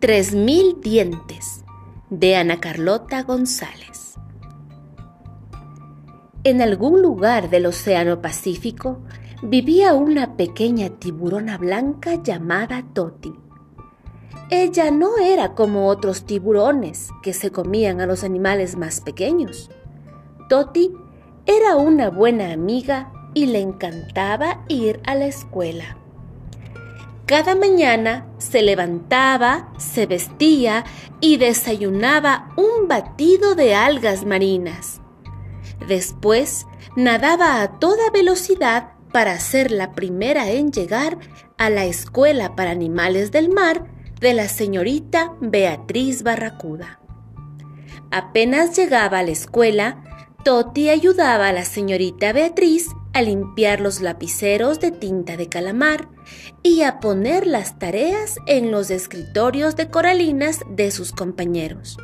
Tres mil dientes de Ana Carlota González. En algún lugar del Océano Pacífico vivía una pequeña tiburona blanca llamada Toti. Ella no era como otros tiburones que se comían a los animales más pequeños. Toti era una buena amiga y le encantaba ir a la escuela. Cada mañana se levantaba, se vestía y desayunaba un batido de algas marinas. Después nadaba a toda velocidad para ser la primera en llegar a la escuela para animales del mar de la señorita Beatriz Barracuda. Apenas llegaba a la escuela, Toti ayudaba a la señorita Beatriz a limpiar los lapiceros de tinta de calamar y a poner las tareas en los escritorios de coralinas de sus compañeros.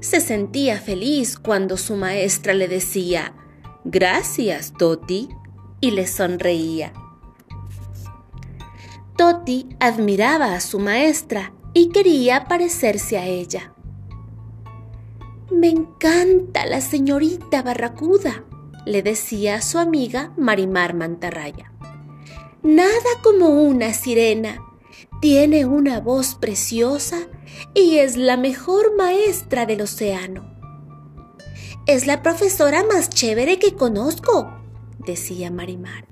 Se sentía feliz cuando su maestra le decía, Gracias, Toti, y le sonreía. Toti admiraba a su maestra y quería parecerse a ella. Me encanta la señorita Barracuda, le decía a su amiga Marimar Mantarraya. Nada como una sirena. Tiene una voz preciosa y es la mejor maestra del océano. Es la profesora más chévere que conozco, decía Marimar.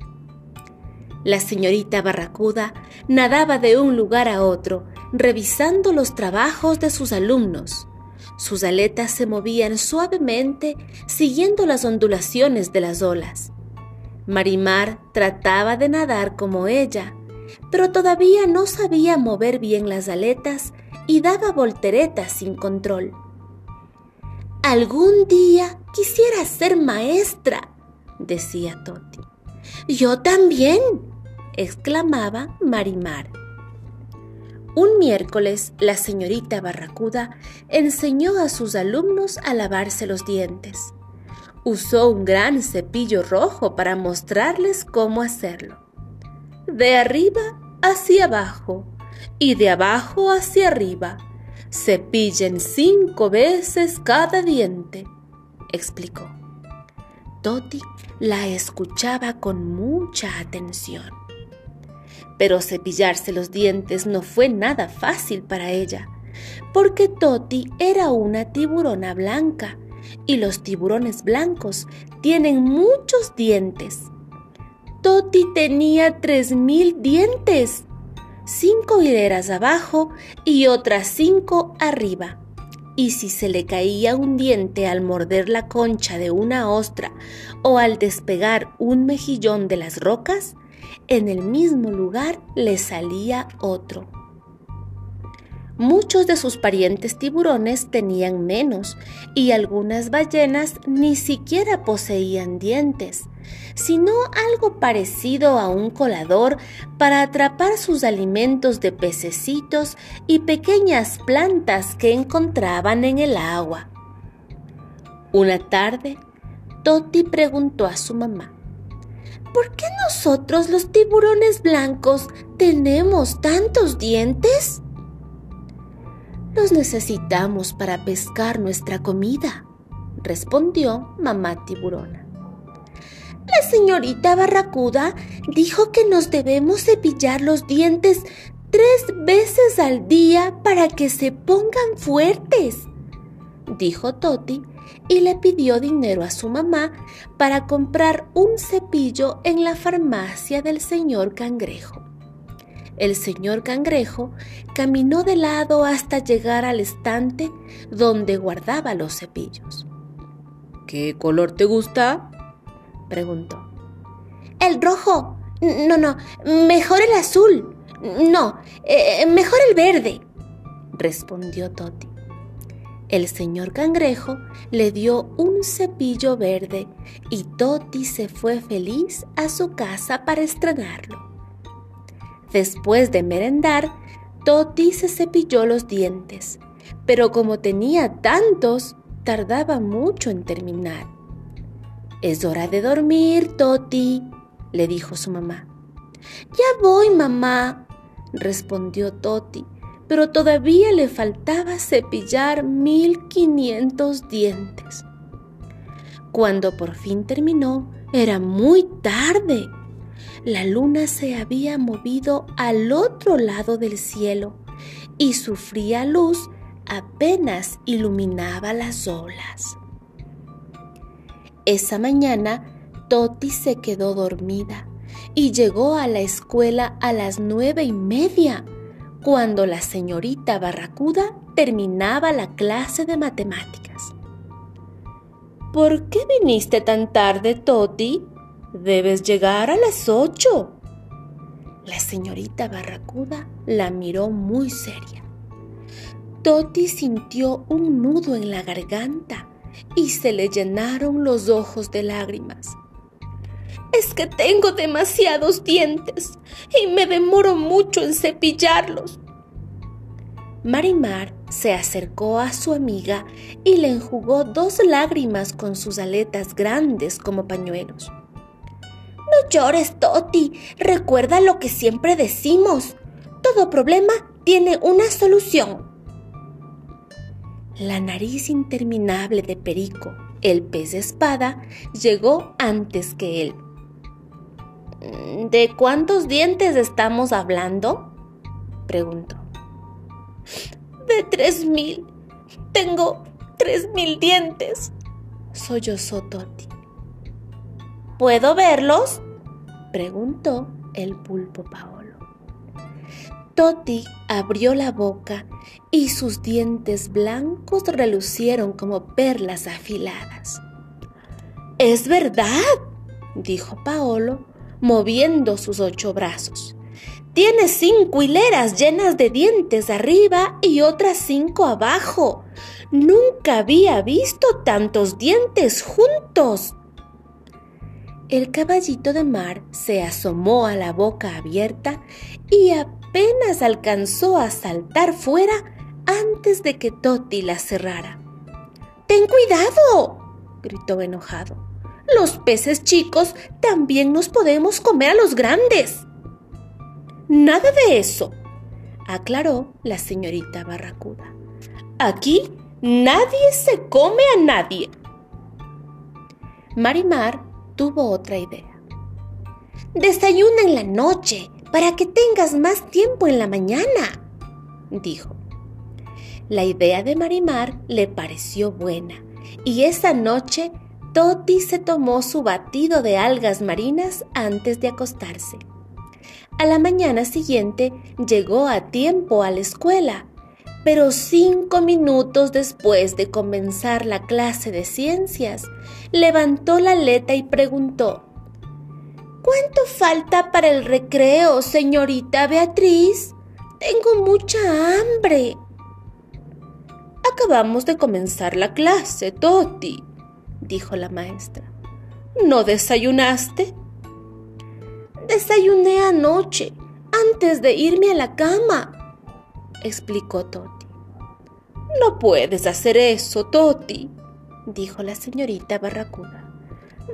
La señorita Barracuda nadaba de un lugar a otro, revisando los trabajos de sus alumnos sus aletas se movían suavemente siguiendo las ondulaciones de las olas. Marimar trataba de nadar como ella, pero todavía no sabía mover bien las aletas y daba volteretas sin control. Algún día quisiera ser maestra, decía Toti. Yo también, exclamaba Marimar. Un miércoles, la señorita Barracuda enseñó a sus alumnos a lavarse los dientes. Usó un gran cepillo rojo para mostrarles cómo hacerlo. De arriba hacia abajo y de abajo hacia arriba. Cepillen cinco veces cada diente, explicó. Toti la escuchaba con mucha atención pero cepillarse los dientes no fue nada fácil para ella, porque Toti era una tiburona blanca y los tiburones blancos tienen muchos dientes. Toti tenía tres mil dientes, cinco hileras abajo y otras cinco arriba. Y si se le caía un diente al morder la concha de una ostra o al despegar un mejillón de las rocas, en el mismo lugar le salía otro. Muchos de sus parientes tiburones tenían menos y algunas ballenas ni siquiera poseían dientes, sino algo parecido a un colador para atrapar sus alimentos de pececitos y pequeñas plantas que encontraban en el agua. Una tarde, Toti preguntó a su mamá, ¿Por qué nosotros los tiburones blancos tenemos tantos dientes? Los necesitamos para pescar nuestra comida, respondió mamá tiburona. La señorita Barracuda dijo que nos debemos cepillar los dientes tres veces al día para que se pongan fuertes, dijo Toti y le pidió dinero a su mamá para comprar un cepillo en la farmacia del señor Cangrejo. El señor Cangrejo caminó de lado hasta llegar al estante donde guardaba los cepillos. ¿Qué color te gusta? preguntó. El rojo. No, no, mejor el azul. No, eh, mejor el verde, respondió Toti. El señor cangrejo le dio un cepillo verde y Toti se fue feliz a su casa para estrenarlo. Después de merendar, Toti se cepilló los dientes, pero como tenía tantos, tardaba mucho en terminar. Es hora de dormir, Toti, le dijo su mamá. Ya voy, mamá, respondió Toti, pero todavía le faltaba cepillar 1500 dientes. Cuando por fin terminó, era muy tarde. La luna se había movido al otro lado del cielo y su fría luz apenas iluminaba las olas. Esa mañana, Toti se quedó dormida y llegó a la escuela a las nueve y media, cuando la señorita Barracuda terminaba la clase de matemáticas. ¿Por qué viniste tan tarde, Toti? Debes llegar a las ocho. La señorita Barracuda la miró muy seria. Toti sintió un nudo en la garganta y se le llenaron los ojos de lágrimas. Es que tengo demasiados dientes y me demoro mucho en cepillarlos. Marimar se acercó a su amiga y le enjugó dos lágrimas con sus aletas grandes como pañuelos. No llores, Toti. Recuerda lo que siempre decimos. Todo problema tiene una solución. La nariz interminable de Perico, el pez de espada, llegó antes que él. ¿De cuántos dientes estamos hablando? preguntó. De tres mil. Tengo tres mil dientes, sollozó Toti. ¿Puedo verlos? preguntó el pulpo Paolo. Toti abrió la boca y sus dientes blancos relucieron como perlas afiladas. Es verdad, dijo Paolo, moviendo sus ocho brazos. Tiene cinco hileras llenas de dientes arriba y otras cinco abajo. Nunca había visto tantos dientes juntos. El caballito de mar se asomó a la boca abierta y apenas alcanzó a saltar fuera antes de que Toti la cerrara. ¡Ten cuidado! gritó enojado. Los peces chicos también nos podemos comer a los grandes. Nada de eso, aclaró la señorita Barracuda. Aquí nadie se come a nadie. Marimar tuvo otra idea. Desayuna en la noche para que tengas más tiempo en la mañana, dijo. La idea de Marimar le pareció buena y esa noche Toti se tomó su batido de algas marinas antes de acostarse. A la mañana siguiente llegó a tiempo a la escuela, pero cinco minutos después de comenzar la clase de ciencias, levantó la aleta y preguntó, ¿Cuánto falta para el recreo, señorita Beatriz? Tengo mucha hambre. Acabamos de comenzar la clase, Toti, dijo la maestra. ¿No desayunaste? Desayuné anoche, antes de irme a la cama, explicó Toti. No puedes hacer eso, Toti, dijo la señorita Barracuda.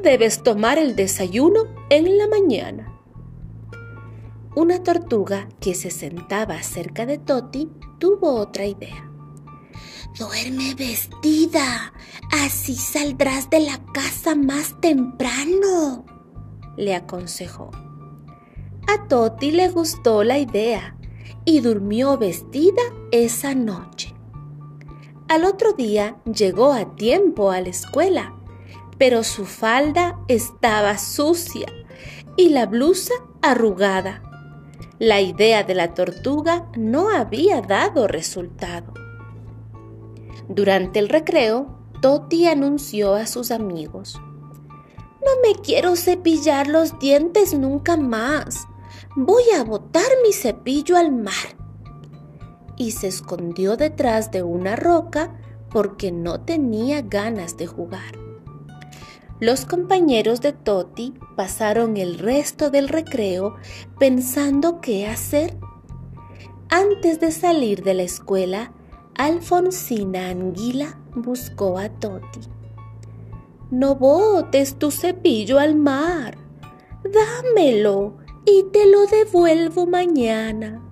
Debes tomar el desayuno en la mañana. Una tortuga que se sentaba cerca de Toti tuvo otra idea. Duerme vestida, así saldrás de la casa más temprano, le aconsejó. A Toti le gustó la idea y durmió vestida esa noche. Al otro día llegó a tiempo a la escuela pero su falda estaba sucia y la blusa arrugada. La idea de la tortuga no había dado resultado. Durante el recreo, Toti anunció a sus amigos. No me quiero cepillar los dientes nunca más. Voy a botar mi cepillo al mar. Y se escondió detrás de una roca porque no tenía ganas de jugar. Los compañeros de Toti pasaron el resto del recreo pensando qué hacer. Antes de salir de la escuela, Alfonsina Anguila buscó a Toti. No botes tu cepillo al mar. Dámelo y te lo devuelvo mañana.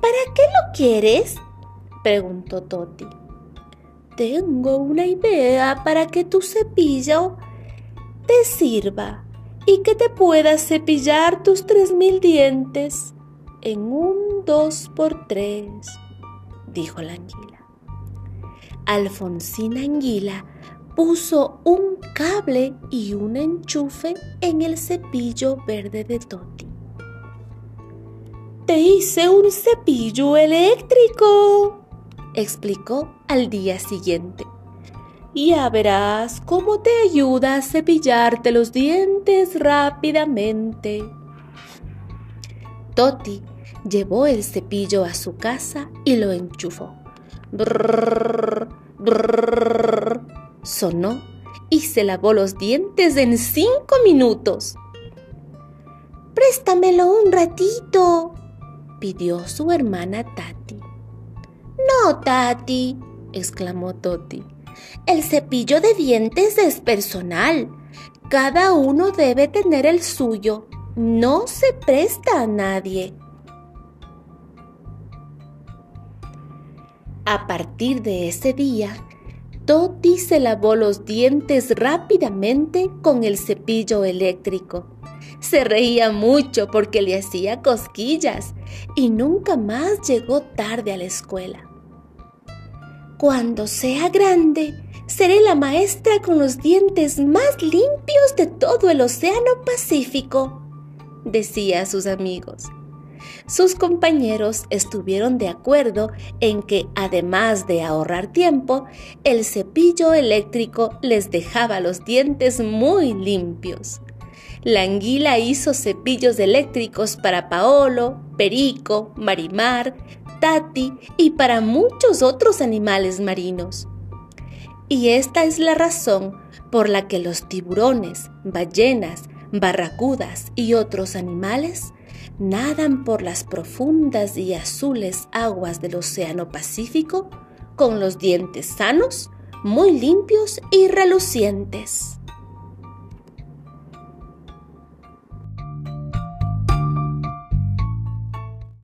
¿Para qué lo quieres? preguntó Toti. Tengo una idea para que tu cepillo te sirva y que te puedas cepillar tus tres mil dientes en un dos por tres, dijo la anguila. Alfonsina Anguila puso un cable y un enchufe en el cepillo verde de Toti. Te hice un cepillo eléctrico, explicó al día siguiente. Ya verás cómo te ayuda a cepillarte los dientes rápidamente. Toti llevó el cepillo a su casa y lo enchufó. Sonó y se lavó los dientes en cinco minutos. Préstamelo un ratito, pidió su hermana Tati. No, Tati, exclamó Toti. El cepillo de dientes es personal. Cada uno debe tener el suyo. No se presta a nadie. A partir de ese día, Toti se lavó los dientes rápidamente con el cepillo eléctrico. Se reía mucho porque le hacía cosquillas y nunca más llegó tarde a la escuela. Cuando sea grande, seré la maestra con los dientes más limpios de todo el Océano Pacífico, decía a sus amigos. Sus compañeros estuvieron de acuerdo en que, además de ahorrar tiempo, el cepillo eléctrico les dejaba los dientes muy limpios. La anguila hizo cepillos eléctricos para Paolo, Perico, Marimar, Tati y para muchos otros animales marinos. Y esta es la razón por la que los tiburones, ballenas, barracudas y otros animales nadan por las profundas y azules aguas del Océano Pacífico con los dientes sanos, muy limpios y relucientes.